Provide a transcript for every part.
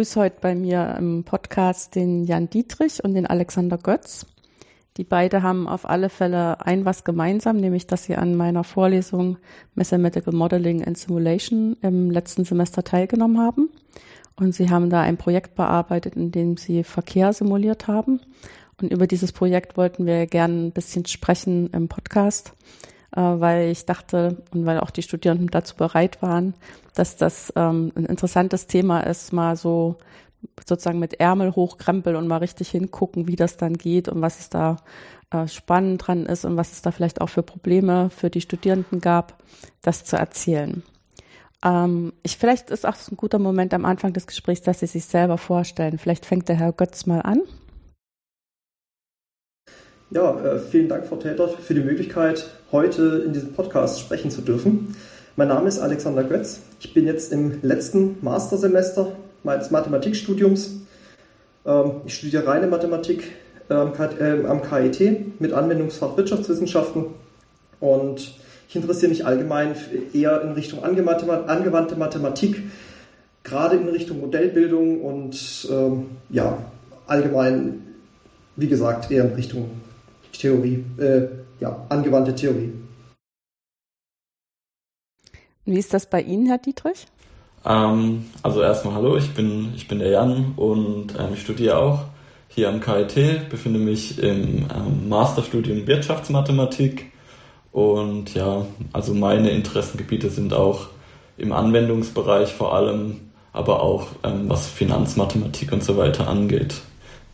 Begrüße heute bei mir im Podcast den Jan Dietrich und den Alexander Götz. Die beide haben auf alle Fälle ein was gemeinsam, nämlich dass sie an meiner Vorlesung Mathematical Modeling and Simulation im letzten Semester teilgenommen haben. Und sie haben da ein Projekt bearbeitet, in dem sie Verkehr simuliert haben. Und über dieses Projekt wollten wir gerne ein bisschen sprechen im Podcast. Äh, weil ich dachte und weil auch die Studierenden dazu bereit waren, dass das ähm, ein interessantes Thema ist, mal so sozusagen mit Ärmel hochkrempeln und mal richtig hingucken, wie das dann geht und was es da äh, spannend dran ist und was es da vielleicht auch für Probleme für die Studierenden gab, das zu erzählen. Ähm, ich, vielleicht ist auch ein guter Moment am Anfang des Gesprächs, dass Sie sich selber vorstellen. Vielleicht fängt der Herr Götz mal an. Ja, äh, vielen Dank, Frau Täter, für die Möglichkeit, heute in diesem Podcast sprechen zu dürfen. Mein Name ist Alexander Götz. Ich bin jetzt im letzten Mastersemester meines Mathematikstudiums. Ähm, ich studiere reine Mathematik ähm, äh, am KIT mit Anwendungsfach Wirtschaftswissenschaften und ich interessiere mich allgemein eher in Richtung angewandte Mathematik, gerade in Richtung Modellbildung und ähm, ja, allgemein, wie gesagt, eher in Richtung Theorie, äh, ja, angewandte Theorie. Wie ist das bei Ihnen, Herr Dietrich? Ähm, also erstmal hallo, ich bin, ich bin der Jan und ähm, ich studiere auch hier am KIT, befinde mich im ähm, Masterstudium Wirtschaftsmathematik und ja, also meine Interessengebiete sind auch im Anwendungsbereich vor allem, aber auch ähm, was Finanzmathematik und so weiter angeht.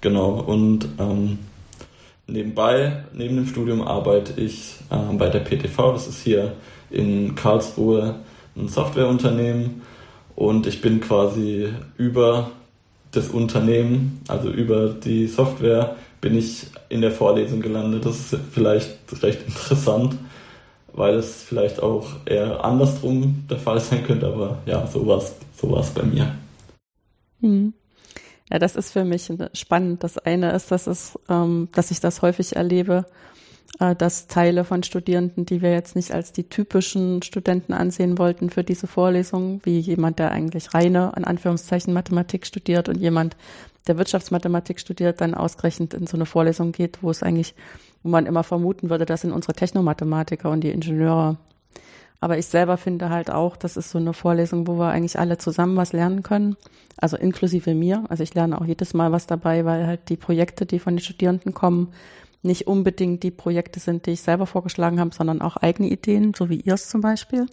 Genau, und ähm, nebenbei, neben dem Studium arbeite ich äh, bei der PTV, das ist hier in Karlsruhe ein Softwareunternehmen und ich bin quasi über das Unternehmen, also über die Software, bin ich in der Vorlesung gelandet. Das ist vielleicht recht interessant, weil es vielleicht auch eher andersrum der Fall sein könnte, aber ja, so war es so bei mir. Hm. Ja, das ist für mich spannend. Das eine ist, dass es, ähm, dass ich das häufig erlebe, äh, dass Teile von Studierenden, die wir jetzt nicht als die typischen Studenten ansehen wollten für diese Vorlesung, wie jemand, der eigentlich reine, in Anführungszeichen, Mathematik studiert und jemand, der Wirtschaftsmathematik studiert, dann ausgerechnet in so eine Vorlesung geht, wo es eigentlich, wo man immer vermuten würde, das sind unsere Technomathematiker und die Ingenieure aber ich selber finde halt auch, das ist so eine Vorlesung, wo wir eigentlich alle zusammen was lernen können. Also inklusive mir. Also ich lerne auch jedes Mal was dabei, weil halt die Projekte, die von den Studierenden kommen, nicht unbedingt die Projekte sind, die ich selber vorgeschlagen habe, sondern auch eigene Ideen, so wie ihr es zum Beispiel.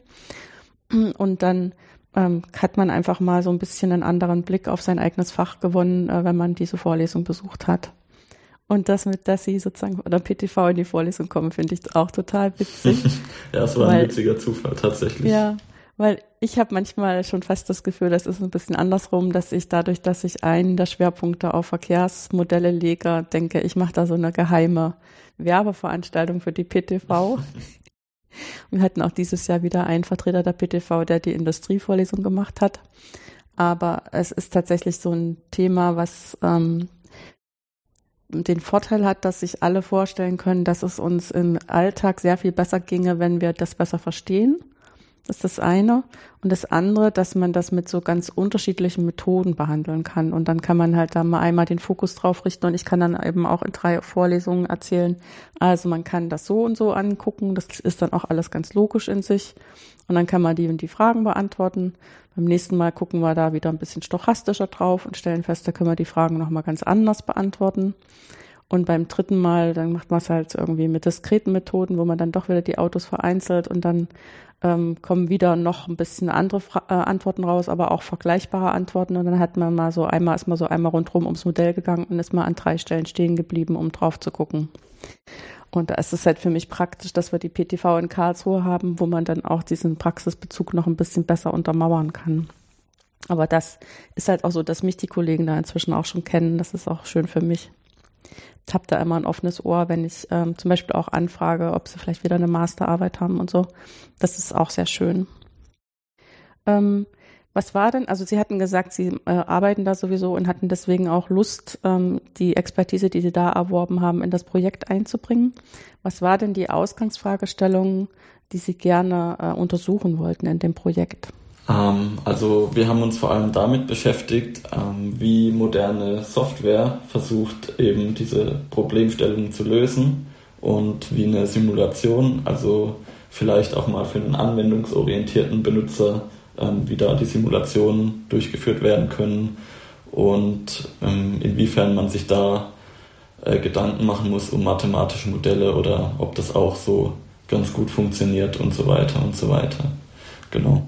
Und dann ähm, hat man einfach mal so ein bisschen einen anderen Blick auf sein eigenes Fach gewonnen, äh, wenn man diese Vorlesung besucht hat. Und das mit, dass sie sozusagen oder PTV in die Vorlesung kommen, finde ich auch total witzig. ja, es war weil, ein witziger Zufall tatsächlich. Ja, weil ich habe manchmal schon fast das Gefühl, das ist ein bisschen andersrum, dass ich dadurch, dass ich einen der Schwerpunkte auf Verkehrsmodelle lege, denke, ich mache da so eine geheime Werbeveranstaltung für die PTV. Wir hatten auch dieses Jahr wieder einen Vertreter der PTV, der die Industrievorlesung gemacht hat. Aber es ist tatsächlich so ein Thema, was ähm, den Vorteil hat, dass sich alle vorstellen können, dass es uns im Alltag sehr viel besser ginge, wenn wir das besser verstehen. Das ist das eine. Und das andere, dass man das mit so ganz unterschiedlichen Methoden behandeln kann. Und dann kann man halt da mal einmal den Fokus drauf richten. Und ich kann dann eben auch in drei Vorlesungen erzählen. Also man kann das so und so angucken. Das ist dann auch alles ganz logisch in sich. Und dann kann man die und die Fragen beantworten. Beim nächsten Mal gucken wir da wieder ein bisschen stochastischer drauf und stellen fest, da können wir die Fragen nochmal ganz anders beantworten. Und beim dritten Mal, dann macht man es halt irgendwie mit diskreten Methoden, wo man dann doch wieder die Autos vereinzelt und dann ähm, kommen wieder noch ein bisschen andere Fra äh, Antworten raus, aber auch vergleichbare Antworten. Und dann hat man mal so einmal, ist man so einmal rundherum ums Modell gegangen und ist mal an drei Stellen stehen geblieben, um drauf zu gucken. Und da ist es halt für mich praktisch, dass wir die PTV in Karlsruhe haben, wo man dann auch diesen Praxisbezug noch ein bisschen besser untermauern kann. Aber das ist halt auch so, dass mich die Kollegen da inzwischen auch schon kennen. Das ist auch schön für mich. Habe da immer ein offenes Ohr, wenn ich ähm, zum Beispiel auch anfrage, ob sie vielleicht wieder eine Masterarbeit haben und so. Das ist auch sehr schön. Ähm, was war denn, also Sie hatten gesagt, Sie äh, arbeiten da sowieso und hatten deswegen auch Lust, ähm, die Expertise, die Sie da erworben haben, in das Projekt einzubringen. Was war denn die Ausgangsfragestellung, die Sie gerne äh, untersuchen wollten in dem Projekt? Ähm, also wir haben uns vor allem damit beschäftigt, ähm, wie moderne Software versucht, eben diese Problemstellungen zu lösen und wie eine Simulation, also vielleicht auch mal für einen anwendungsorientierten Benutzer ähm, wie da die Simulationen durchgeführt werden können und ähm, inwiefern man sich da äh, Gedanken machen muss um mathematische Modelle oder ob das auch so ganz gut funktioniert und so weiter und so weiter. Genau.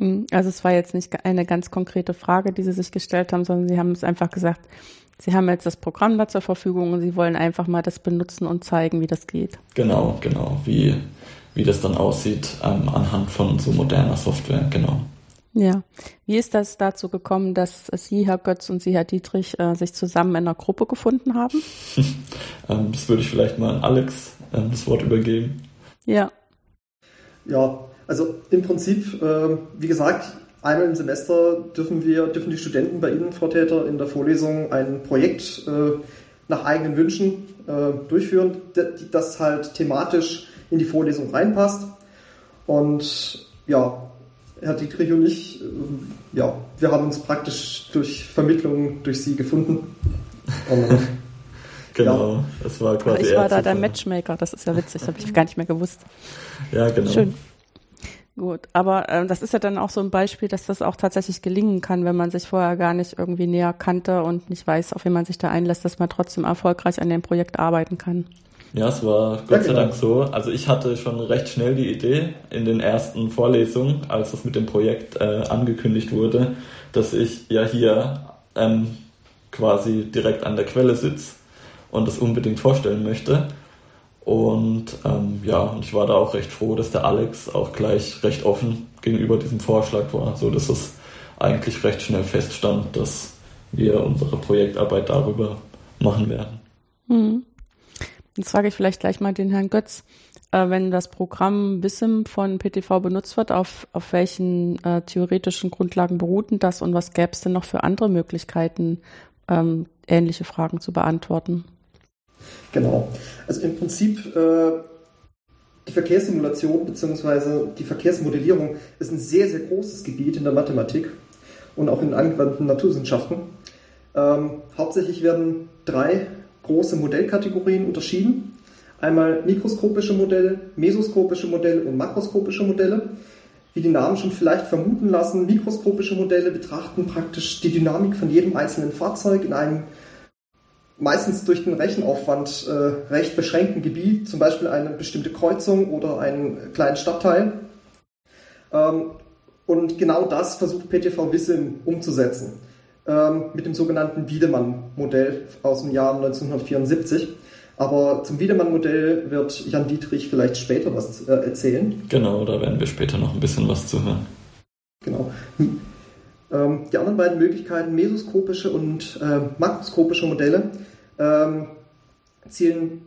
Mhm. Also es war jetzt nicht eine ganz konkrete Frage, die Sie sich gestellt haben, sondern Sie haben es einfach gesagt, Sie haben jetzt das Programm da zur Verfügung und Sie wollen einfach mal das benutzen und zeigen, wie das geht. Genau, genau. Wie, wie das dann aussieht ähm, anhand von so moderner Software, genau. Ja. Wie ist das dazu gekommen, dass Sie, Herr Götz und Sie, Herr Dietrich, äh, sich zusammen in einer Gruppe gefunden haben? ähm, das würde ich vielleicht mal an Alex ähm, das Wort übergeben. Ja. Ja, also im Prinzip, äh, wie gesagt, einmal im Semester dürfen wir, dürfen die Studenten bei Ihnen, Frau Täter, in der Vorlesung ein Projekt äh, nach eigenen Wünschen äh, durchführen, das halt thematisch in die Vorlesung reinpasst. Und ja, Herr Dietrich und ich, äh, ja, wir haben uns praktisch durch Vermittlung durch Sie gefunden. Und, genau, ja. das war quasi. Ich war da der Matchmaker, das ist ja witzig, habe ich gar nicht mehr gewusst. Ja, genau. Schön. Gut, aber äh, das ist ja dann auch so ein Beispiel, dass das auch tatsächlich gelingen kann, wenn man sich vorher gar nicht irgendwie näher kannte und nicht weiß, auf wen man sich da einlässt, dass man trotzdem erfolgreich an dem Projekt arbeiten kann. Ja, es war Gott ja, sei Dank so. Also ich hatte schon recht schnell die Idee in den ersten Vorlesungen, als das mit dem Projekt äh, angekündigt wurde, dass ich ja hier ähm, quasi direkt an der Quelle sitze und das unbedingt vorstellen möchte. Und ähm, ja, ich war da auch recht froh, dass der Alex auch gleich recht offen gegenüber diesem Vorschlag war, so dass es eigentlich recht schnell feststand, dass wir unsere Projektarbeit darüber machen werden. Mhm. Jetzt frage ich vielleicht gleich mal den Herrn Götz. Äh, wenn das Programm BISSIM von PTV benutzt wird, auf, auf welchen äh, theoretischen Grundlagen beruht denn das und was gäbe es denn noch für andere Möglichkeiten, ähm, ähnliche Fragen zu beantworten? Genau. Also im Prinzip äh, die Verkehrssimulation bzw. die Verkehrsmodellierung ist ein sehr, sehr großes Gebiet in der Mathematik und auch in angewandten Naturwissenschaften. Ähm, hauptsächlich werden drei große Modellkategorien unterschieden. Einmal mikroskopische Modelle, mesoskopische Modelle und makroskopische Modelle. Wie die Namen schon vielleicht vermuten lassen, mikroskopische Modelle betrachten praktisch die Dynamik von jedem einzelnen Fahrzeug in einem meistens durch den Rechenaufwand äh, recht beschränkten Gebiet, zum Beispiel eine bestimmte Kreuzung oder einen kleinen Stadtteil. Ähm, und genau das versucht PTV Wissim umzusetzen ähm, mit dem sogenannten Wiedemann-Modell aus dem Jahr 1974. Aber zum Wiedemann-Modell wird Jan Dietrich vielleicht später was äh, erzählen. Genau, da werden wir später noch ein bisschen was zu hören. Genau. Ähm, die anderen beiden Möglichkeiten, mesoskopische und äh, makroskopische Modelle, ähm, zielen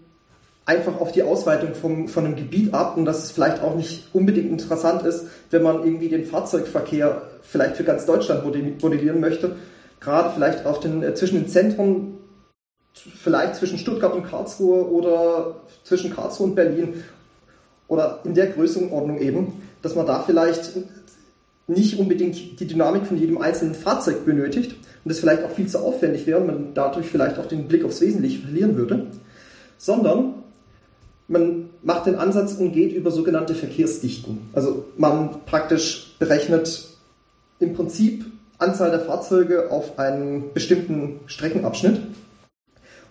einfach auf die Ausweitung vom, von einem Gebiet ab und dass es vielleicht auch nicht unbedingt interessant ist, wenn man irgendwie den Fahrzeugverkehr vielleicht für ganz Deutschland modellieren möchte, gerade vielleicht auf den, äh, zwischen den Zentren, vielleicht zwischen Stuttgart und Karlsruhe oder zwischen Karlsruhe und Berlin oder in der Größenordnung eben, dass man da vielleicht nicht unbedingt die Dynamik von jedem einzelnen Fahrzeug benötigt und das vielleicht auch viel zu aufwendig wäre und man dadurch vielleicht auch den Blick aufs Wesentliche verlieren würde, sondern man macht den Ansatz und geht über sogenannte Verkehrsdichten. Also man praktisch berechnet im Prinzip Anzahl der Fahrzeuge auf einen bestimmten Streckenabschnitt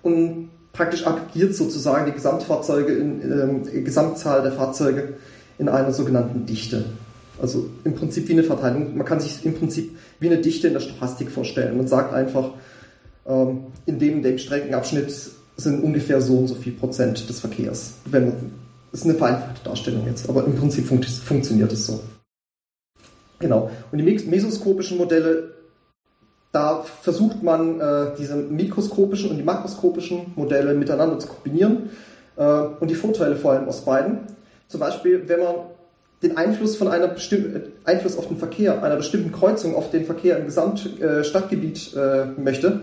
und praktisch aggregiert sozusagen die Gesamtfahrzeuge in, äh, Gesamtzahl der Fahrzeuge in einer sogenannten Dichte. Also im Prinzip wie eine Verteilung. Man kann sich im Prinzip wie eine Dichte in der Stochastik vorstellen. Man sagt einfach, ähm, in dem, dem Streckenabschnitt sind ungefähr so und so viel Prozent des Verkehrs. Wenn man, ist eine vereinfachte Darstellung jetzt, aber im Prinzip fun funktioniert es so. Genau. Und die mesoskopischen Modelle da versucht man, äh, diese mikroskopischen und die makroskopischen Modelle miteinander zu kombinieren äh, und die Vorteile vor allem aus beiden. Zum Beispiel, wenn man den Einfluss von einer bestimmten äh, Einfluss auf den Verkehr, einer bestimmten Kreuzung auf den Verkehr im Gesamtstadtgebiet äh, möchte,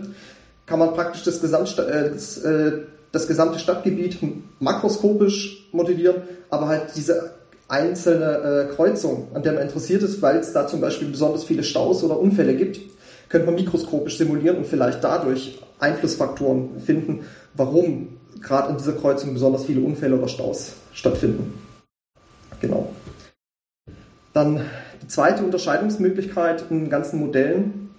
kann man praktisch das, Gesamt, äh, das, äh, das gesamte Stadtgebiet makroskopisch modellieren, aber halt diese einzelne äh, Kreuzung, an der man interessiert ist, weil es da zum Beispiel besonders viele Staus oder Unfälle gibt, könnte man mikroskopisch simulieren und vielleicht dadurch Einflussfaktoren finden, warum gerade in dieser Kreuzung besonders viele Unfälle oder Staus stattfinden. Genau. Dann die zweite Unterscheidungsmöglichkeit in ganzen Modellen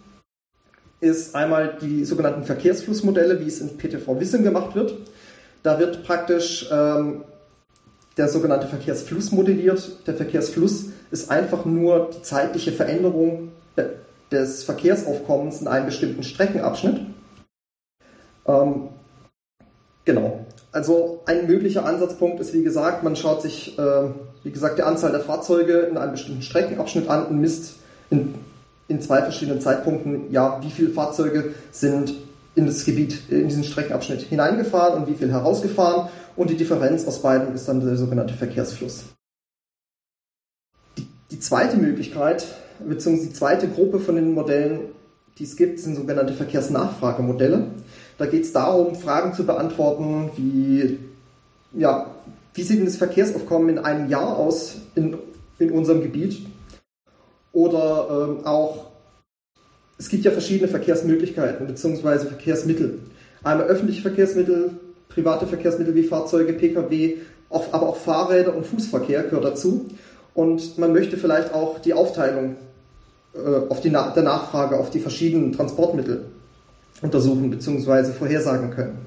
ist einmal die sogenannten Verkehrsflussmodelle, wie es in PTV Wissen gemacht wird. Da wird praktisch ähm, der sogenannte Verkehrsfluss modelliert. Der Verkehrsfluss ist einfach nur die zeitliche Veränderung des Verkehrsaufkommens in einem bestimmten Streckenabschnitt. Ähm, genau. Also ein möglicher Ansatzpunkt ist, wie gesagt, man schaut sich, äh, wie gesagt, die Anzahl der Fahrzeuge in einem bestimmten Streckenabschnitt an und misst in, in zwei verschiedenen Zeitpunkten, ja, wie viele Fahrzeuge sind in das Gebiet, in diesen Streckenabschnitt hineingefahren und wie viel herausgefahren und die Differenz aus beiden ist dann der sogenannte Verkehrsfluss. Die, die zweite Möglichkeit, beziehungsweise die zweite Gruppe von den Modellen, die es gibt, sind sogenannte Verkehrsnachfragemodelle. Da geht es darum, Fragen zu beantworten, wie, ja, wie sieht denn das Verkehrsaufkommen in einem Jahr aus in, in unserem Gebiet? Oder ähm, auch, es gibt ja verschiedene Verkehrsmöglichkeiten bzw. Verkehrsmittel. Einmal öffentliche Verkehrsmittel, private Verkehrsmittel wie Fahrzeuge, Pkw, aber auch Fahrräder und Fußverkehr gehört dazu. Und man möchte vielleicht auch die Aufteilung äh, auf die Na der Nachfrage auf die verschiedenen Transportmittel untersuchen bzw. vorhersagen können.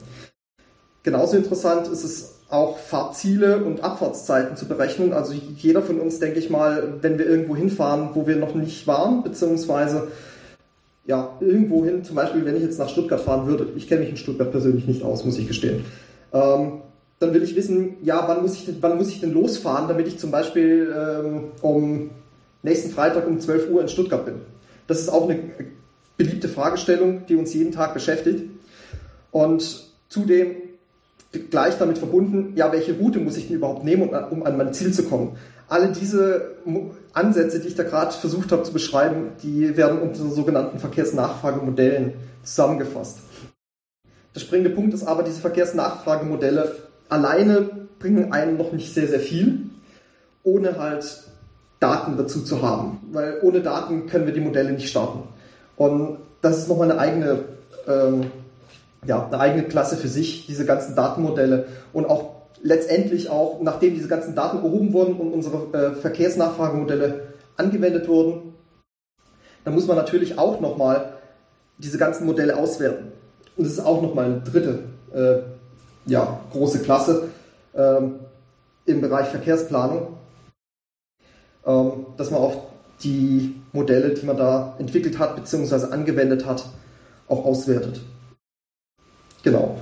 Genauso interessant ist es auch Fahrziele und Abfahrtszeiten zu berechnen. Also jeder von uns, denke ich mal, wenn wir irgendwo hinfahren, wo wir noch nicht waren, beziehungsweise ja, irgendwo hin, zum Beispiel, wenn ich jetzt nach Stuttgart fahren würde, ich kenne mich in Stuttgart persönlich nicht aus, muss ich gestehen, ähm, dann will ich wissen, ja, wann muss ich denn, wann muss ich denn losfahren, damit ich zum Beispiel ähm, um nächsten Freitag um 12 Uhr in Stuttgart bin. Das ist auch eine beliebte Fragestellung, die uns jeden Tag beschäftigt. Und zudem gleich damit verbunden, ja, welche Route muss ich denn überhaupt nehmen, um an mein Ziel zu kommen? Alle diese Ansätze, die ich da gerade versucht habe zu beschreiben, die werden unter sogenannten Verkehrsnachfragemodellen zusammengefasst. Der springende Punkt ist aber, diese Verkehrsnachfragemodelle alleine bringen einen noch nicht sehr, sehr viel, ohne halt Daten dazu zu haben. Weil ohne Daten können wir die Modelle nicht starten. Und das ist nochmal eine eigene, ähm, ja, eine eigene Klasse für sich, diese ganzen Datenmodelle. Und auch letztendlich auch, nachdem diese ganzen Daten erhoben wurden und unsere äh, Verkehrsnachfragemodelle angewendet wurden, dann muss man natürlich auch nochmal diese ganzen Modelle auswerten. Und das ist auch nochmal eine dritte äh, ja, große Klasse ähm, im Bereich Verkehrsplanung, ähm, dass man auch die Modelle, die man da entwickelt hat bzw. angewendet hat, auch auswertet. Genau.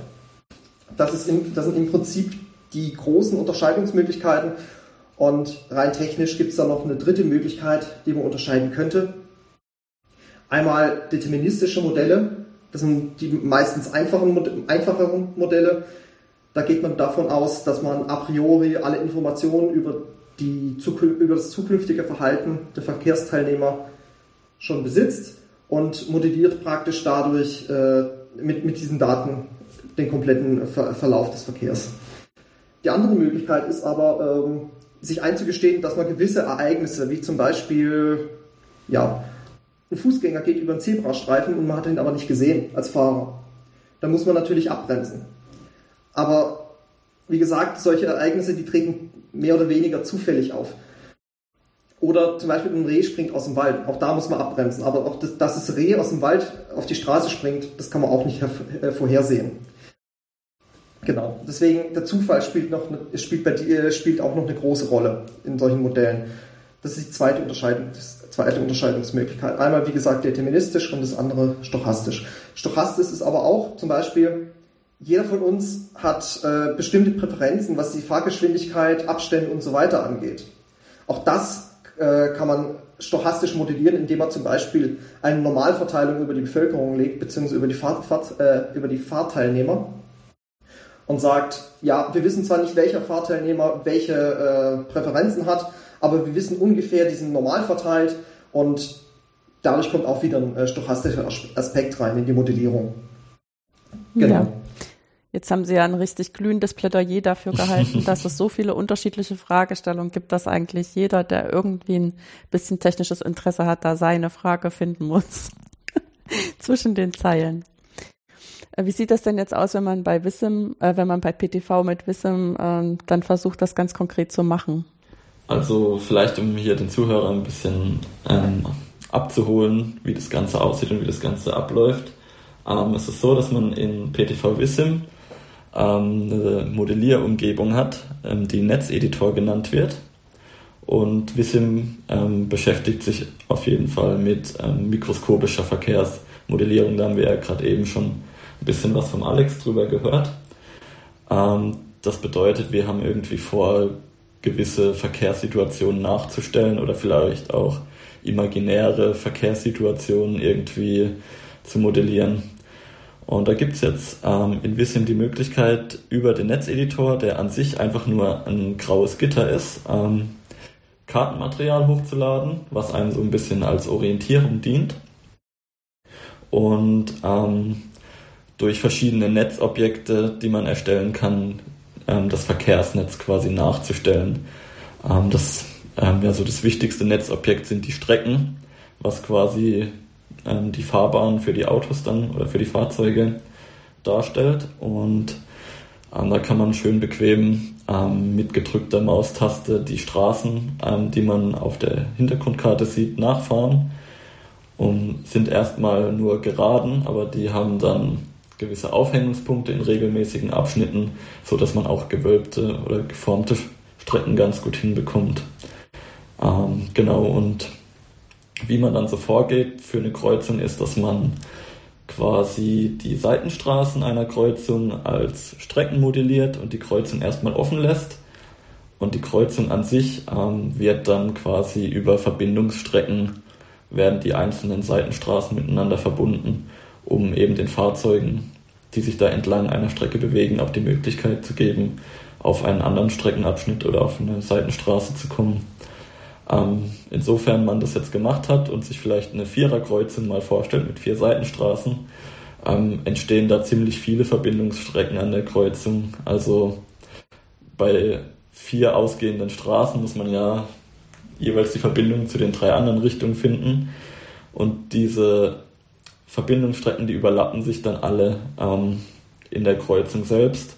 Das, ist im, das sind im Prinzip die großen Unterscheidungsmöglichkeiten. Und rein technisch gibt es da noch eine dritte Möglichkeit, die man unterscheiden könnte. Einmal deterministische Modelle, das sind die meistens einfachen, einfacheren Modelle. Da geht man davon aus, dass man a priori alle Informationen über die, über das zukünftige Verhalten der Verkehrsteilnehmer schon besitzt und modelliert praktisch dadurch äh, mit, mit diesen Daten den kompletten Ver Verlauf des Verkehrs. Die andere Möglichkeit ist aber, ähm, sich einzugestehen, dass man gewisse Ereignisse, wie zum Beispiel, ja, ein Fußgänger geht über einen Zebrastreifen und man hat ihn aber nicht gesehen als Fahrer. Da muss man natürlich abbremsen. Aber wie gesagt, solche Ereignisse, die treten mehr oder weniger zufällig auf. Oder zum Beispiel ein Reh springt aus dem Wald. Auch da muss man abbremsen. Aber auch das, dass das Reh aus dem Wald auf die Straße springt, das kann man auch nicht äh, vorhersehen. Genau. Deswegen, der Zufall spielt, noch, spielt, bei dir, spielt auch noch eine große Rolle in solchen Modellen. Das ist die zweite, Unterscheidung, die zweite Unterscheidungsmöglichkeit. Einmal, wie gesagt, deterministisch und das andere stochastisch. Stochastisch ist aber auch zum Beispiel jeder von uns hat äh, bestimmte Präferenzen, was die Fahrgeschwindigkeit, Abstände und so weiter angeht. Auch das äh, kann man stochastisch modellieren, indem man zum Beispiel eine Normalverteilung über die Bevölkerung legt, beziehungsweise über die, Fahrt, Fahrt, äh, über die Fahrteilnehmer und sagt, ja, wir wissen zwar nicht, welcher Fahrteilnehmer welche äh, Präferenzen hat, aber wir wissen ungefähr, die sind normal verteilt und dadurch kommt auch wieder ein äh, stochastischer Aspekt rein in die Modellierung. Genau. Ja. Jetzt haben Sie ja ein richtig glühendes Plädoyer dafür gehalten, dass es so viele unterschiedliche Fragestellungen gibt, dass eigentlich jeder, der irgendwie ein bisschen technisches Interesse hat, da seine Frage finden muss. Zwischen den Zeilen. Äh, wie sieht das denn jetzt aus, wenn man bei Wissim, äh, wenn man bei PTV mit Wissim äh, dann versucht, das ganz konkret zu machen? Also vielleicht, um hier den Zuhörern ein bisschen ähm, abzuholen, wie das Ganze aussieht und wie das Ganze abläuft. Ähm, es ist so, dass man in PTV Wissim ähm, eine Modellierumgebung hat, ähm, die Netzeditor genannt wird. Und Wissim ähm, beschäftigt sich auf jeden Fall mit ähm, mikroskopischer Verkehrsmodellierung. Da haben wir ja gerade eben schon ein bisschen was vom Alex drüber gehört. Ähm, das bedeutet, wir haben irgendwie vor, gewisse Verkehrssituationen nachzustellen oder vielleicht auch imaginäre Verkehrssituationen irgendwie zu modellieren. Und da gibt es jetzt ähm, in Vissim die Möglichkeit, über den Netzeditor, der an sich einfach nur ein graues Gitter ist, ähm, Kartenmaterial hochzuladen, was einem so ein bisschen als Orientierung dient. Und ähm, durch verschiedene Netzobjekte, die man erstellen kann, ähm, das Verkehrsnetz quasi nachzustellen. Ähm, das, ähm, ja, so das wichtigste Netzobjekt sind die Strecken, was quasi ähm, die Fahrbahn für die Autos dann oder für die Fahrzeuge darstellt. Und ähm, da kann man schön bequem ähm, mit gedrückter Maustaste die Straßen, die man auf der Hintergrundkarte sieht, nachfahren und sind erstmal nur geraden, aber die haben dann gewisse Aufhängungspunkte in regelmäßigen Abschnitten, so dass man auch gewölbte oder geformte Strecken ganz gut hinbekommt. Ähm, genau, und wie man dann so vorgeht für eine Kreuzung ist, dass man quasi die Seitenstraßen einer Kreuzung als Strecken modelliert und die Kreuzung erstmal offen lässt. Und die Kreuzung an sich ähm, wird dann quasi über Verbindungsstrecken werden die einzelnen Seitenstraßen miteinander verbunden, um eben den Fahrzeugen die sich da entlang einer Strecke bewegen, auch die Möglichkeit zu geben, auf einen anderen Streckenabschnitt oder auf eine Seitenstraße zu kommen. Ähm, insofern man das jetzt gemacht hat und sich vielleicht eine Viererkreuzung mal vorstellt mit vier Seitenstraßen, ähm, entstehen da ziemlich viele Verbindungsstrecken an der Kreuzung. Also bei vier ausgehenden Straßen muss man ja jeweils die Verbindung zu den drei anderen Richtungen finden. Und diese Verbindungsstrecken, die überlappen sich dann alle ähm, in der Kreuzung selbst.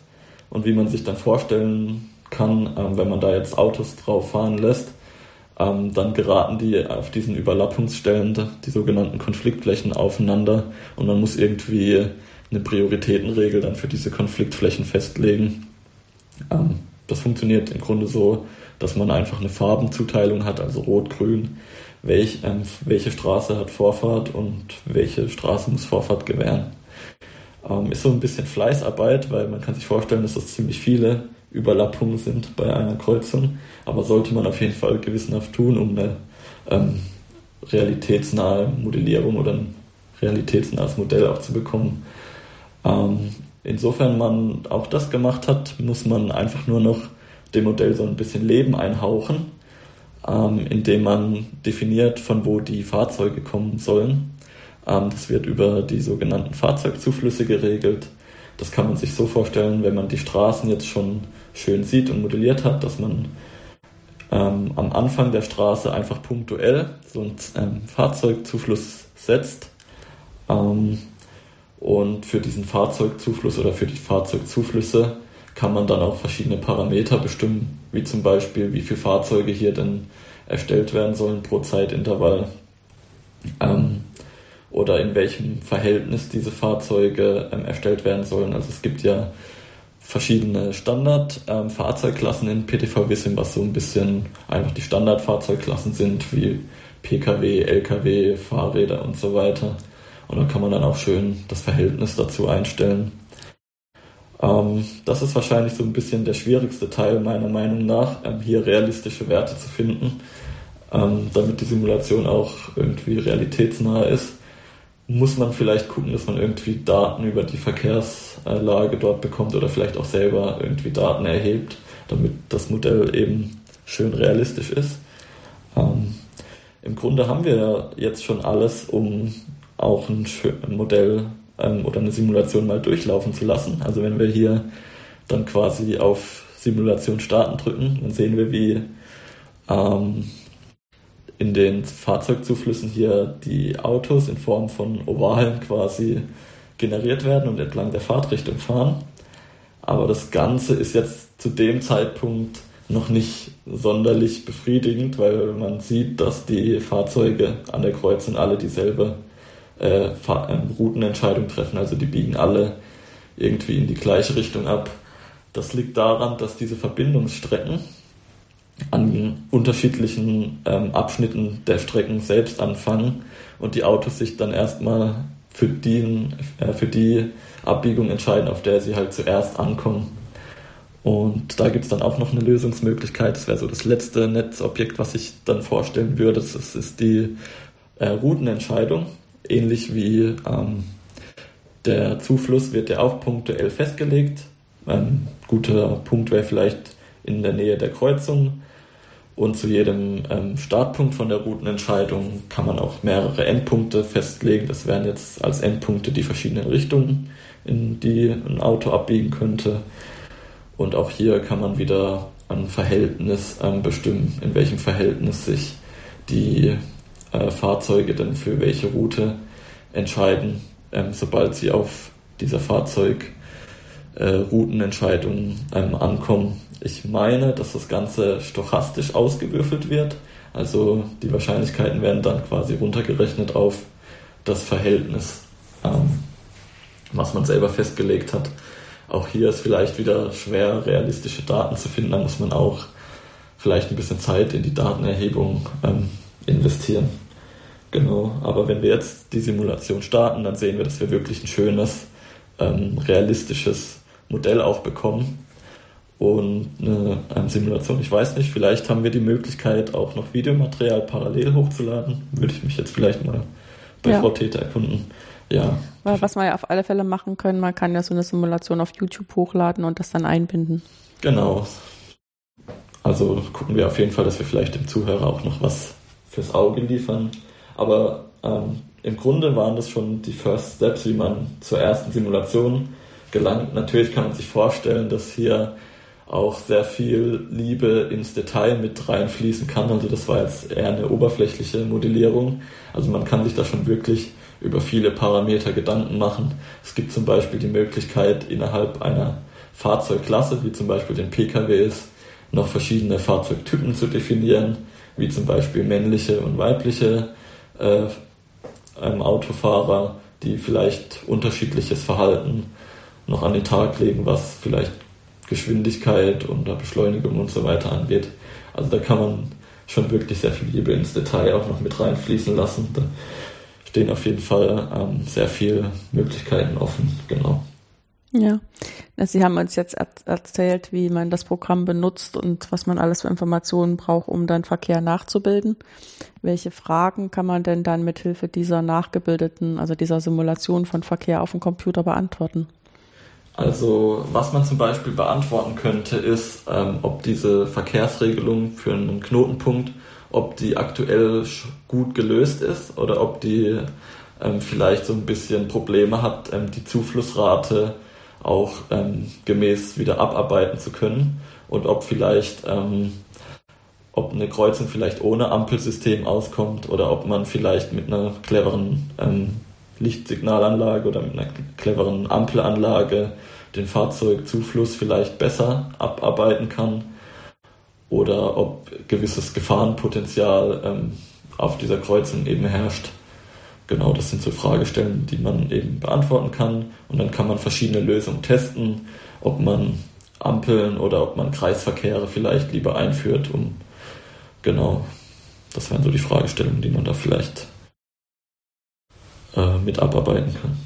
Und wie man sich dann vorstellen kann, ähm, wenn man da jetzt Autos drauf fahren lässt, ähm, dann geraten die auf diesen Überlappungsstellen, die sogenannten Konfliktflächen, aufeinander und man muss irgendwie eine Prioritätenregel dann für diese Konfliktflächen festlegen. Ähm, das funktioniert im Grunde so, dass man einfach eine Farbenzuteilung hat, also rot, grün, welch, ähm, welche Straße hat Vorfahrt und welche Straße muss Vorfahrt gewähren. Ähm, ist so ein bisschen Fleißarbeit, weil man kann sich vorstellen, dass das ziemlich viele Überlappungen sind bei einer Kreuzung, aber sollte man auf jeden Fall gewissenhaft tun, um eine ähm, realitätsnahe Modellierung oder ein realitätsnahes Modell auch zu bekommen. Ähm, insofern man auch das gemacht hat, muss man einfach nur noch dem Modell so ein bisschen Leben einhauchen ähm, indem man definiert, von wo die Fahrzeuge kommen sollen. Ähm, das wird über die sogenannten Fahrzeugzuflüsse geregelt. Das kann man sich so vorstellen, wenn man die Straßen jetzt schon schön sieht und modelliert hat, dass man ähm, am Anfang der Straße einfach punktuell so einen ähm, Fahrzeugzufluss setzt. Ähm, und für diesen Fahrzeugzufluss oder für die Fahrzeugzuflüsse kann man dann auch verschiedene Parameter bestimmen, wie zum Beispiel, wie viele Fahrzeuge hier denn erstellt werden sollen pro Zeitintervall ähm, oder in welchem Verhältnis diese Fahrzeuge ähm, erstellt werden sollen. Also es gibt ja verschiedene Standard-Fahrzeugklassen ähm, in PTV Wissim, was so ein bisschen einfach die Standardfahrzeugklassen sind, wie Pkw, Lkw, Fahrräder und so weiter. Und da kann man dann auch schön das Verhältnis dazu einstellen. Ähm, das ist wahrscheinlich so ein bisschen der schwierigste Teil meiner Meinung nach, ähm, hier realistische Werte zu finden. ähm, damit die Simulation auch irgendwie realitätsnah ist, muss man vielleicht gucken, dass man irgendwie Daten über die Verkehrslage dort bekommt oder vielleicht auch selber irgendwie Daten erhebt, damit das Modell eben schön realistisch ist. Ähm, Im Grunde haben wir jetzt schon alles, um auch ein, Modell ähm, oder eine Simulation mal durchlaufen zu lassen. Also wenn wir hier dann quasi auf Simulation starten drücken, dann sehen wir, wie ähm, in den Fahrzeugzuflüssen hier die Autos in Form von Ovalen quasi generiert werden und entlang der Fahrtrichtung fahren. Aber das Ganze ist jetzt zu dem Zeitpunkt noch nicht sonderlich befriedigend, weil man sieht, dass die Fahrzeuge an der Kreuzung alle dieselbe äh, ähm, Routenentscheidung treffen. Also die biegen alle irgendwie in die gleiche Richtung ab. Das liegt daran, dass diese Verbindungsstrecken an unterschiedlichen ähm, Abschnitten der Strecken selbst anfangen und die Autos sich dann erstmal für die, äh, für die Abbiegung entscheiden, auf der sie halt zuerst ankommen. Und da gibt es dann auch noch eine Lösungsmöglichkeit. Das wäre so das letzte Netzobjekt, was ich dann vorstellen würde. Das ist die äh, Routenentscheidung. Ähnlich wie ähm, der Zufluss wird ja auch punktuell festgelegt. Ein guter Punkt wäre vielleicht in der Nähe der Kreuzung. Und zu jedem ähm, Startpunkt von der Routenentscheidung kann man auch mehrere Endpunkte festlegen. Das wären jetzt als Endpunkte die verschiedenen Richtungen, in die ein Auto abbiegen könnte. Und auch hier kann man wieder ein Verhältnis ähm, bestimmen, in welchem Verhältnis sich die äh, Fahrzeuge dann für welche Route entscheiden, ähm, sobald sie auf dieser Fahrzeug äh, Routenentscheidung ähm, ankommen. Ich meine, dass das Ganze stochastisch ausgewürfelt wird. Also die Wahrscheinlichkeiten werden dann quasi runtergerechnet auf das Verhältnis, ähm, was man selber festgelegt hat. Auch hier ist vielleicht wieder schwer, realistische Daten zu finden. Da muss man auch vielleicht ein bisschen Zeit in die Datenerhebung ähm, investieren. Genau, aber wenn wir jetzt die Simulation starten, dann sehen wir, dass wir wirklich ein schönes, ähm, realistisches Modell auch bekommen und eine, eine, Simulation. Ich weiß nicht, vielleicht haben wir die Möglichkeit, auch noch Videomaterial parallel hochzuladen. Würde ich mich jetzt vielleicht mal bei ja. Frau Täter erkunden. Ja. Was wir ja auf alle Fälle machen können, man kann ja so eine Simulation auf YouTube hochladen und das dann einbinden. Genau. Also gucken wir auf jeden Fall, dass wir vielleicht dem Zuhörer auch noch was fürs Auge liefern. Aber ähm, im Grunde waren das schon die First Steps, wie man zur ersten Simulation gelangt. Natürlich kann man sich vorstellen, dass hier auch sehr viel Liebe ins Detail mit reinfließen kann. Also das war jetzt eher eine oberflächliche Modellierung. Also man kann sich da schon wirklich über viele Parameter Gedanken machen. Es gibt zum Beispiel die Möglichkeit, innerhalb einer Fahrzeugklasse, wie zum Beispiel den PKWs, noch verschiedene Fahrzeugtypen zu definieren, wie zum Beispiel männliche und weibliche äh, ähm, Autofahrer, die vielleicht unterschiedliches Verhalten noch an den Tag legen, was vielleicht Geschwindigkeit und Beschleunigung und so weiter angeht. Also da kann man schon wirklich sehr viel Liebe ins Detail auch noch mit reinfließen lassen. Da stehen auf jeden Fall ähm, sehr viele Möglichkeiten offen, genau. Ja, Sie haben uns jetzt erzählt, wie man das Programm benutzt und was man alles für Informationen braucht, um dann Verkehr nachzubilden. Welche Fragen kann man denn dann mit Hilfe dieser nachgebildeten, also dieser Simulation von Verkehr auf dem Computer beantworten? Also was man zum Beispiel beantworten könnte, ist, ähm, ob diese Verkehrsregelung für einen Knotenpunkt, ob die aktuell gut gelöst ist oder ob die ähm, vielleicht so ein bisschen Probleme hat, ähm, die Zuflussrate auch ähm, gemäß wieder abarbeiten zu können und ob vielleicht ähm, ob eine Kreuzung vielleicht ohne Ampelsystem auskommt oder ob man vielleicht mit einer cleveren ähm, Lichtsignalanlage oder mit einer cleveren Ampelanlage den Fahrzeugzufluss vielleicht besser abarbeiten kann oder ob gewisses Gefahrenpotenzial ähm, auf dieser Kreuzung eben herrscht. Genau, das sind so Fragestellungen, die man eben beantworten kann und dann kann man verschiedene Lösungen testen, ob man Ampeln oder ob man Kreisverkehre vielleicht lieber einführt, um genau, das wären so die Fragestellungen, die man da vielleicht äh, mit abarbeiten kann.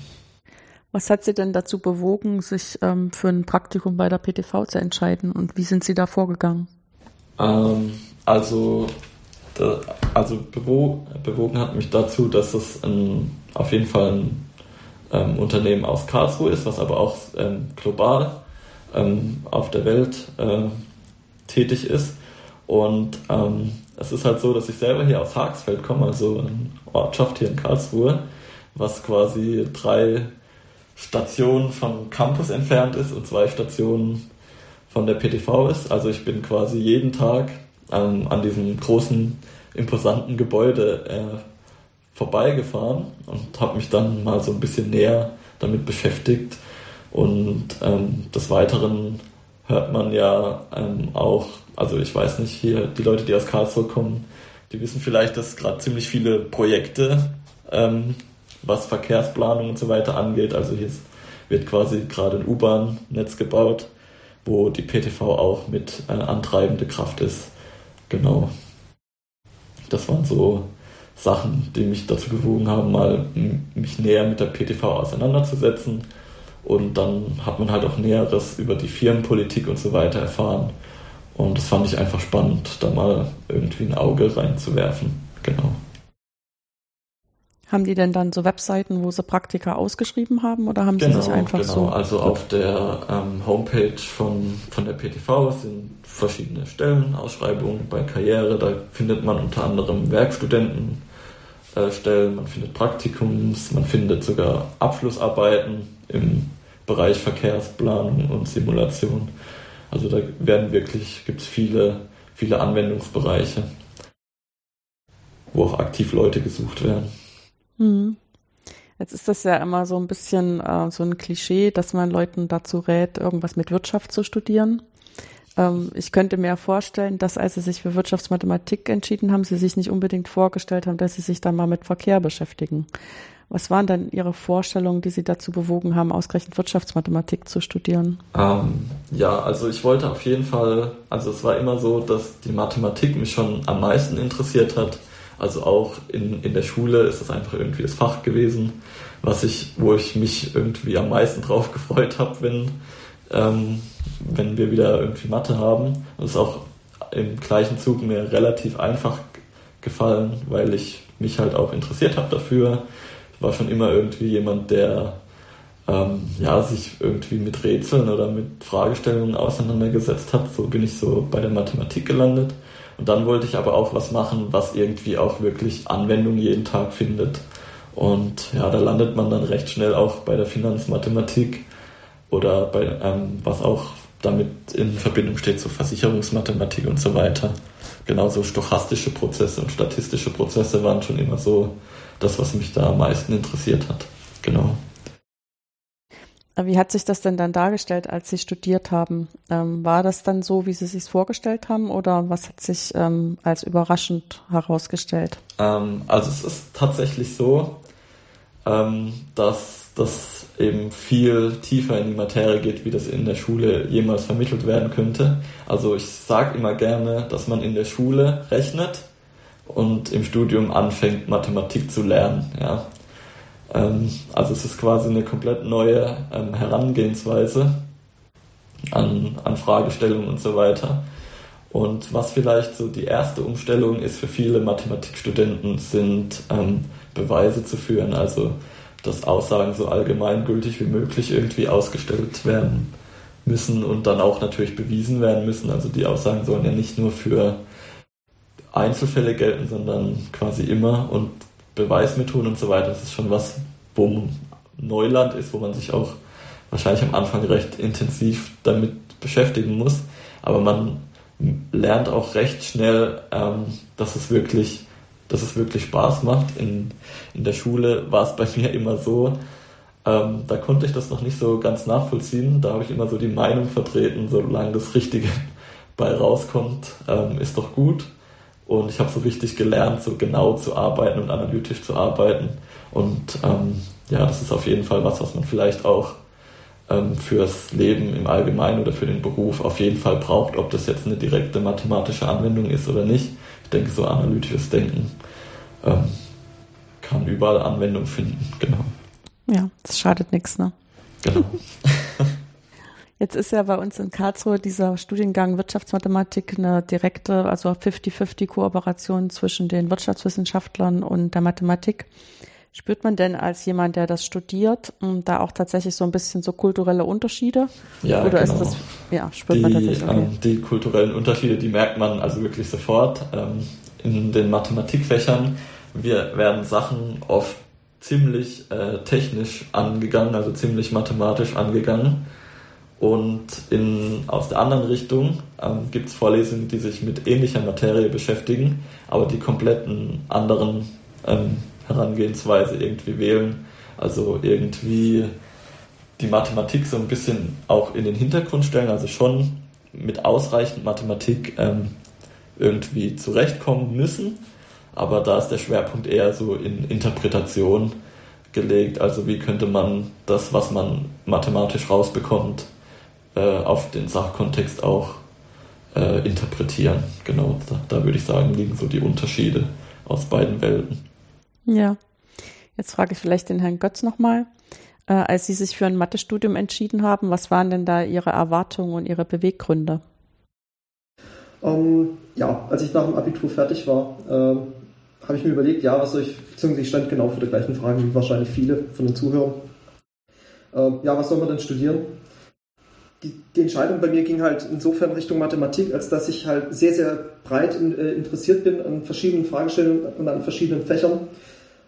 Was hat Sie denn dazu bewogen, sich ähm, für ein Praktikum bei der PTV zu entscheiden und wie sind Sie da vorgegangen? Ähm, also da, also bewogen hat mich dazu, dass es ein, auf jeden Fall ein ähm, Unternehmen aus Karlsruhe ist, was aber auch ähm, global ähm, auf der Welt äh, tätig ist. Und ähm, es ist halt so, dass ich selber hier aus Hagsfeld komme, also eine Ortschaft hier in Karlsruhe, was quasi drei Stationen vom Campus entfernt ist und zwei Stationen von der PTV ist. Also ich bin quasi jeden Tag ähm, an diesem großen, imposanten Gebäude äh, vorbeigefahren und habe mich dann mal so ein bisschen näher damit beschäftigt. Und ähm, des Weiteren hört man ja ähm, auch, also ich weiß nicht, hier die Leute, die aus Karlsruhe kommen, die wissen vielleicht, dass gerade ziemlich viele Projekte, ähm, was Verkehrsplanung und so weiter angeht, also hier wird quasi gerade ein U-Bahn-Netz gebaut, wo die PTV auch mit äh, antreibende Kraft ist. Genau. Das waren so Sachen, die mich dazu bewogen haben, mal mich näher mit der PTV auseinanderzusetzen. Und dann hat man halt auch Näheres über die Firmenpolitik und so weiter erfahren. Und das fand ich einfach spannend, da mal irgendwie ein Auge reinzuwerfen. Genau. Haben die denn dann so Webseiten, wo sie Praktika ausgeschrieben haben oder haben genau, sie sich einfach genau. so? Also auf der ähm, Homepage von, von der PTV sind verschiedene Stellenausschreibungen bei Karriere. Da findet man unter anderem Werkstudenten, äh, Stellen, man findet Praktikums, man findet sogar Abschlussarbeiten im Bereich Verkehrsplanung und Simulation. Also da werden wirklich, gibt es viele, viele Anwendungsbereiche, wo auch aktiv Leute gesucht werden. Hm. Jetzt ist das ja immer so ein bisschen äh, so ein Klischee, dass man Leuten dazu rät, irgendwas mit Wirtschaft zu studieren. Ähm, ich könnte mir vorstellen, dass als sie sich für Wirtschaftsmathematik entschieden haben, sie sich nicht unbedingt vorgestellt haben, dass sie sich dann mal mit Verkehr beschäftigen. Was waren denn Ihre Vorstellungen, die Sie dazu bewogen haben, ausgerechnet Wirtschaftsmathematik zu studieren? Ähm, ja, also ich wollte auf jeden Fall, also es war immer so, dass die Mathematik mich schon am meisten interessiert hat. Also auch in, in der Schule ist es einfach irgendwie das Fach gewesen, was ich, wo ich mich irgendwie am meisten drauf gefreut habe, wenn ähm, wenn wir wieder irgendwie Mathe haben. Das ist auch im gleichen Zug mir relativ einfach gefallen, weil ich mich halt auch interessiert habe dafür. Ich war schon immer irgendwie jemand, der ähm, ja, sich irgendwie mit Rätseln oder mit Fragestellungen auseinandergesetzt hat. So bin ich so bei der Mathematik gelandet. Und dann wollte ich aber auch was machen, was irgendwie auch wirklich Anwendung jeden Tag findet. Und ja, da landet man dann recht schnell auch bei der Finanzmathematik oder bei ähm, was auch damit in Verbindung steht, so Versicherungsmathematik und so weiter. Genauso stochastische Prozesse und statistische Prozesse waren schon immer so das, was mich da am meisten interessiert hat. Genau. Wie hat sich das denn dann dargestellt, als Sie studiert haben? Ähm, war das dann so, wie Sie sich vorgestellt haben, oder was hat sich ähm, als überraschend herausgestellt? Ähm, also es ist tatsächlich so, ähm, dass das eben viel tiefer in die Materie geht, wie das in der Schule jemals vermittelt werden könnte. Also ich sage immer gerne, dass man in der Schule rechnet und im Studium anfängt, Mathematik zu lernen. Ja. Ähm, also es ist quasi eine komplett neue ähm, Herangehensweise an, an Fragestellungen und so weiter. Und was vielleicht so die erste Umstellung ist für viele Mathematikstudenten, sind ähm, Beweise zu führen. Also dass Aussagen so allgemeingültig wie möglich irgendwie ausgestellt werden müssen und dann auch natürlich bewiesen werden müssen. Also die Aussagen sollen ja nicht nur für Einzelfälle gelten, sondern quasi immer und Beweismethoden und so weiter. Das ist schon was, wo Neuland ist, wo man sich auch wahrscheinlich am Anfang recht intensiv damit beschäftigen muss. Aber man lernt auch recht schnell, ähm, dass es wirklich dass es wirklich Spaß macht. In, in der Schule war es bei mir immer so, ähm, da konnte ich das noch nicht so ganz nachvollziehen. Da habe ich immer so die Meinung vertreten, solange das Richtige bei rauskommt, ähm, ist doch gut. Und ich habe so richtig gelernt, so genau zu arbeiten und analytisch zu arbeiten. Und ähm, ja, das ist auf jeden Fall was, was man vielleicht auch ähm, fürs Leben im Allgemeinen oder für den Beruf auf jeden Fall braucht, ob das jetzt eine direkte mathematische Anwendung ist oder nicht ich denke, so analytisches Denken ähm, kann überall Anwendung finden, genau. Ja, das schadet nichts, ne? Genau. Jetzt ist ja bei uns in Karlsruhe dieser Studiengang Wirtschaftsmathematik eine direkte, also 50-50 Kooperation zwischen den Wirtschaftswissenschaftlern und der Mathematik. Spürt man denn als jemand, der das studiert, hm, da auch tatsächlich so ein bisschen so kulturelle Unterschiede? Ja, Oder genau. ist das, ja, spürt die, man tatsächlich? Okay. ähm, die kulturellen Unterschiede, die merkt man also wirklich sofort. Ähm, in den Mathematikfächern wir werden Sachen oft ziemlich äh, technisch angegangen, also ziemlich mathematisch angegangen. Und in, aus der anderen Richtung ähm, gibt es Vorlesungen, die sich mit ähnlicher Materie beschäftigen, aber die kompletten anderen ähm, Herangehensweise irgendwie wählen. Also irgendwie die Mathematik so ein bisschen auch in den Hintergrund stellen, also schon mit ausreichend Mathematik ähm, irgendwie zurechtkommen müssen. Aber da ist der Schwerpunkt eher so in Interpretation gelegt. Also wie könnte man das, was man mathematisch rausbekommt, äh, auf den Sachkontext auch äh, interpretieren. Genau, da, da würde ich sagen, liegen so die Unterschiede aus beiden Welten. Ja. Jetzt frage ich vielleicht den Herrn Götz nochmal. Äh, als Sie sich für ein Mathestudium entschieden haben, was waren denn da Ihre Erwartungen und Ihre Beweggründe? Ähm, ja, als ich nach dem Abitur fertig war, ähm, habe ich mir überlegt, ja, was soll ich, beziehungsweise ich stand genau vor der gleichen Frage wie wahrscheinlich viele von den Zuhörern. Ähm, ja, was soll man denn studieren? Die, die, Entscheidung bei mir ging halt insofern Richtung Mathematik, als dass ich halt sehr, sehr breit in, äh, interessiert bin an verschiedenen Fragestellungen und an verschiedenen Fächern.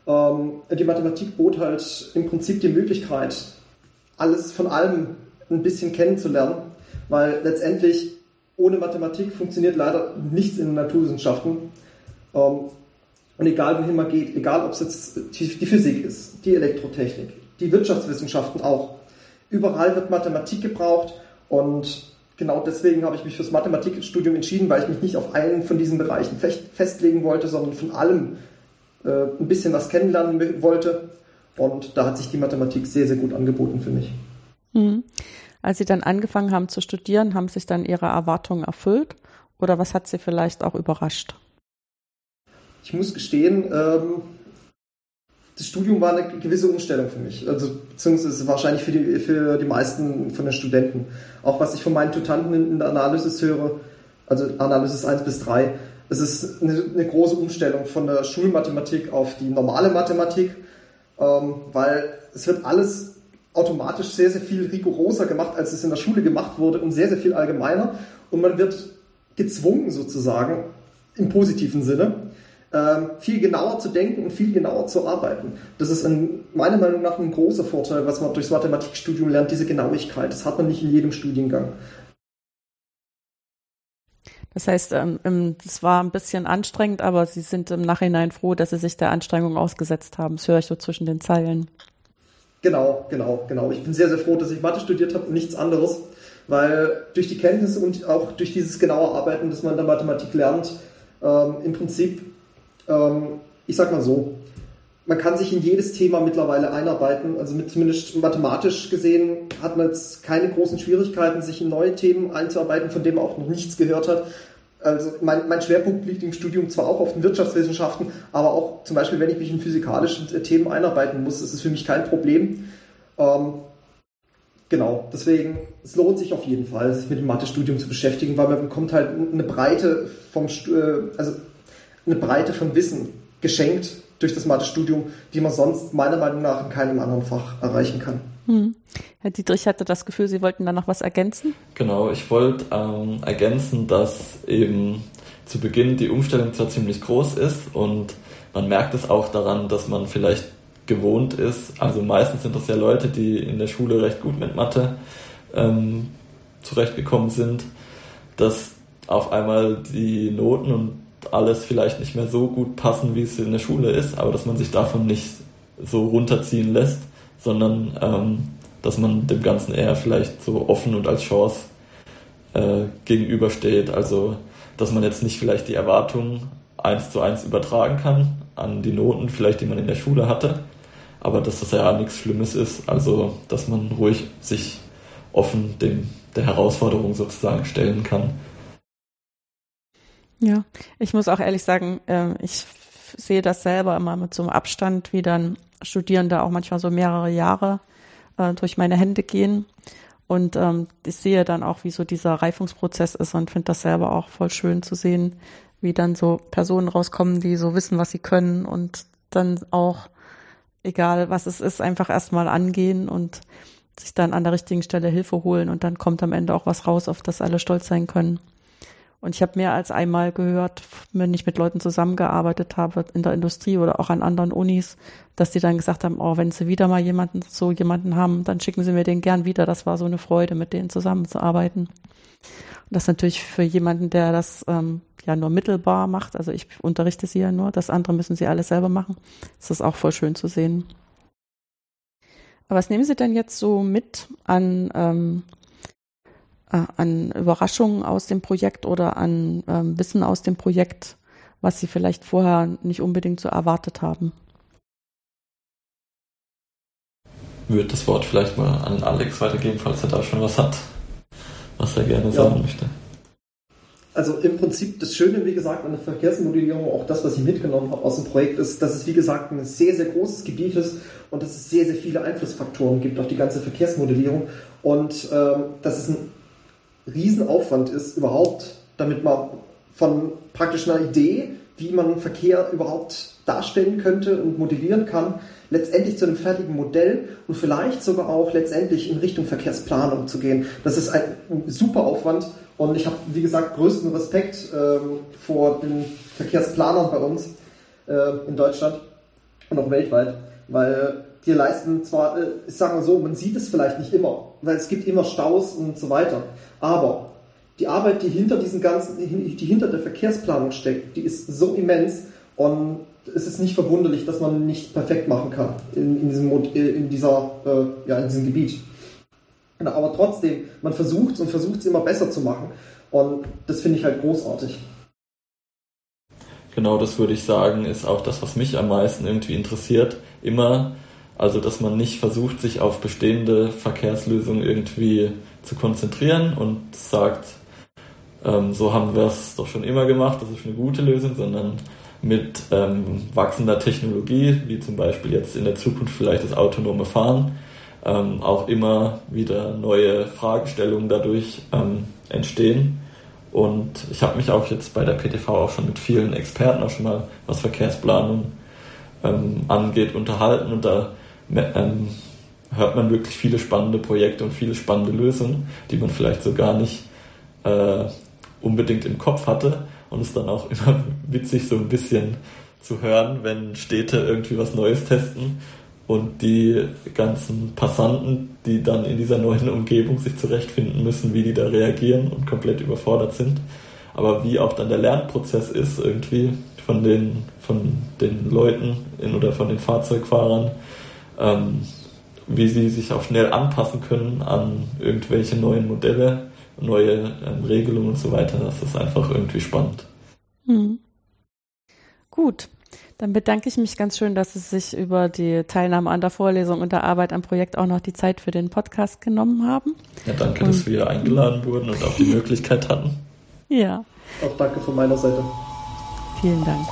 Ähm, die Mathematik bot halt im Prinzip die Möglichkeit, alles von allem ein bisschen kennenzulernen, weil letztendlich ohne Mathematik funktioniert leider nichts in den Naturwissenschaften. Ähm, und egal wohin man geht, egal ob es jetzt die Physik ist, die Elektrotechnik, die Wirtschaftswissenschaften auch, überall wird Mathematik gebraucht und genau deswegen habe ich mich fürs Mathematikstudium entschieden, weil ich mich nicht auf einen von diesen Bereichen festlegen wollte, sondern von allem äh, ein bisschen was kennenlernen wollte. Und da hat sich die Mathematik sehr, sehr gut angeboten für mich. Mhm. Als Sie dann angefangen haben zu studieren, haben sich dann Ihre Erwartungen erfüllt? Oder was hat Sie vielleicht auch überrascht? Ich muss gestehen, ähm, das Studium war eine gewisse Umstellung für mich. Also, beziehungsweise wahrscheinlich für die, für die meisten von den Studenten. Auch was ich von meinen Tutanten in, der Analysis höre, also Analysis 1 bis 3, es ist eine, eine große Umstellung von der Schulmathematik auf die normale Mathematik, ähm, weil es wird alles automatisch sehr, sehr viel rigoroser gemacht, als es in der Schule gemacht wurde und sehr, sehr viel allgemeiner. Und man wird gezwungen sozusagen, im positiven Sinne, viel genauer zu denken und viel genauer zu arbeiten. Das ist ein, meiner Meinung nach ein großer Vorteil, was man durchs Mathematikstudium lernt, diese Genauigkeit. Das hat man nicht in jedem Studiengang. Das heißt, ähm, das war ein bisschen anstrengend, aber Sie sind im Nachhinein froh, dass Sie sich der Anstrengung ausgesetzt haben. Das höre ich so zwischen den Zeilen. Genau, genau, genau. Ich bin sehr, sehr froh, dass ich Mathe studiert habe und nichts anderes, weil durch die Kenntnisse und auch durch dieses genaue Arbeiten, das man in der Mathematik lernt, ähm, im Prinzip, ähm, ich sag mal so, man kann sich in jedes Thema mittlerweile einarbeiten. Also mit, zumindest mathematisch gesehen hat man jetzt keine großen Schwierigkeiten, sich in neue Themen einzuarbeiten, von denen man auch noch nichts gehört hat. Also mein, mein Schwerpunkt liegt im Studium zwar auch auf den Wirtschaftswissenschaften, aber auch zum Beispiel, wenn ich mich in physikalische Themen einarbeiten muss, ist es für mich kein Problem. Ähm, genau, deswegen, es lohnt sich auf jeden Fall, sich mit dem Mathestudium zu beschäftigen, weil man bekommt halt eine Breite vom, äh, also eine Breite von Wissen geschenkt durch das Mathestudium, die man sonst meiner Meinung nach in keinem anderen Fach erreichen kann. Hm. Herr Dietrich hatte das Gefühl, Sie wollten da noch was ergänzen? Genau, ich wollte ähm, ergänzen, dass eben zu Beginn die Umstellung zwar ziemlich groß ist und man merkt es auch daran, dass man vielleicht gewohnt ist. Also meistens sind das ja Leute, die in der Schule recht gut mit Mathe ähm, zurechtgekommen sind, dass auf einmal die Noten und alles vielleicht nicht mehr so gut passen, wie es in der Schule ist, aber dass man sich davon nicht so runterziehen lässt, sondern ähm, dass man dem Ganzen eher vielleicht so offen und als Chance äh, gegenübersteht. Also dass man jetzt nicht vielleicht die Erwartungen eins zu eins übertragen kann an die Noten, vielleicht die man in der Schule hatte, aber dass das ja nichts Schlimmes ist. Also dass man ruhig sich offen dem der Herausforderung sozusagen stellen kann. Ja, ich muss auch ehrlich sagen, äh, ich sehe das selber immer mit so einem Abstand, wie dann Studierende auch manchmal so mehrere Jahre äh, durch meine Hände gehen. Und ähm, ich sehe dann auch, wie so dieser Reifungsprozess ist und finde das selber auch voll schön zu sehen, wie dann so Personen rauskommen, die so wissen, was sie können und dann auch, egal was es ist, einfach erstmal angehen und sich dann an der richtigen Stelle Hilfe holen und dann kommt am Ende auch was raus, auf das alle stolz sein können. Und ich habe mehr als einmal gehört, wenn ich mit Leuten zusammengearbeitet habe in der Industrie oder auch an anderen Unis, dass die dann gesagt haben, oh, wenn sie wieder mal jemanden, so jemanden haben, dann schicken sie mir den gern wieder. Das war so eine Freude, mit denen zusammenzuarbeiten. Und das natürlich für jemanden, der das ähm, ja nur mittelbar macht, also ich unterrichte sie ja nur, das andere müssen sie alles selber machen, das ist auch voll schön zu sehen. Aber was nehmen Sie denn jetzt so mit an ähm, äh, an Überraschungen aus dem Projekt oder an ähm, Wissen aus dem Projekt, was Sie vielleicht vorher nicht unbedingt so erwartet haben? Würde das Wort vielleicht mal an Alex weitergeben, falls er da schon was hat, was er gerne ja. sagen möchte. Also im Prinzip das Schöne, wie gesagt, an der Verkehrsmodellierung, auch das, was ich mitgenommen habe aus dem Projekt, ist, dass es, wie gesagt, ein sehr, sehr großes Gebiet ist und dass es sehr, sehr viele Einflussfaktoren gibt auf die ganze Verkehrsmodellierung und ähm, dass es ein Riesenaufwand ist, überhaupt, damit man von praktisch einer Idee, wie man Verkehr überhaupt darstellen könnte und modellieren kann, letztendlich zu einem fertigen Modell und vielleicht sogar auch letztendlich in Richtung Verkehrsplanung zu gehen. Das ist ein super Aufwand und ich habe, wie gesagt, größten Respekt ähm, vor den Verkehrsplanern bei uns äh, in Deutschland und auch weltweit, weil die leisten zwar, äh, ich sage mal so, man sieht es vielleicht nicht immer, weil es gibt immer Staus und so weiter. Aber die Arbeit, die hinter diesen ganzen, die hinter der Verkehrsplanung steckt, die ist so immens und es ist nicht verwunderlich, dass man nicht perfekt machen kann in, in diesem, äh, in dieser, äh, ja, in diesem Gebiet. Aber trotzdem, man versucht es und versucht es immer besser zu machen. Und das finde ich halt großartig. Genau, das würde ich sagen, ist auch das, was mich am meisten irgendwie interessiert. Immer also, dass man nicht versucht, sich auf bestehende Verkehrslösungen irgendwie zu konzentrieren und sagt, ähm, so haben wir es doch schon immer gemacht, das ist eine gute Lösung, sondern mit ähm, wachsender Technologie, wie zum Beispiel jetzt in der Zukunft vielleicht das autonome Fahren, ähm, auch immer wieder neue Fragestellungen dadurch ähm, entstehen. Und ich habe mich auch jetzt bei der PTV auch schon mit vielen Experten auch schon mal, was Verkehrsplanung ähm, angeht, unterhalten. Und da ähm, hört man wirklich viele spannende Projekte und viele spannende Lösungen, die man vielleicht so gar nicht äh, unbedingt im Kopf hatte. Und es ist dann auch immer witzig, so ein bisschen zu hören, wenn Städte irgendwie was Neues testen und die ganzen Passanten, die dann in dieser neuen Umgebung sich zurechtfinden müssen, wie die da reagieren und komplett überfordert sind. Aber wie auch dann der Lernprozess ist, irgendwie von den, von den Leuten in, oder von den Fahrzeugfahrern, ähm, wie sie sich auch schnell anpassen können an irgendwelche neuen Modelle, neue ähm, Regelungen und so weiter. Das ist einfach irgendwie spannend. Hm. Gut, dann bedanke ich mich ganz schön, dass Sie sich über die Teilnahme an der Vorlesung und der Arbeit am Projekt auch noch die Zeit für den Podcast genommen haben. Ja, danke, und dass wir eingeladen wurden und auch die Möglichkeit hatten. Ja. Auch danke von meiner Seite. Vielen Dank.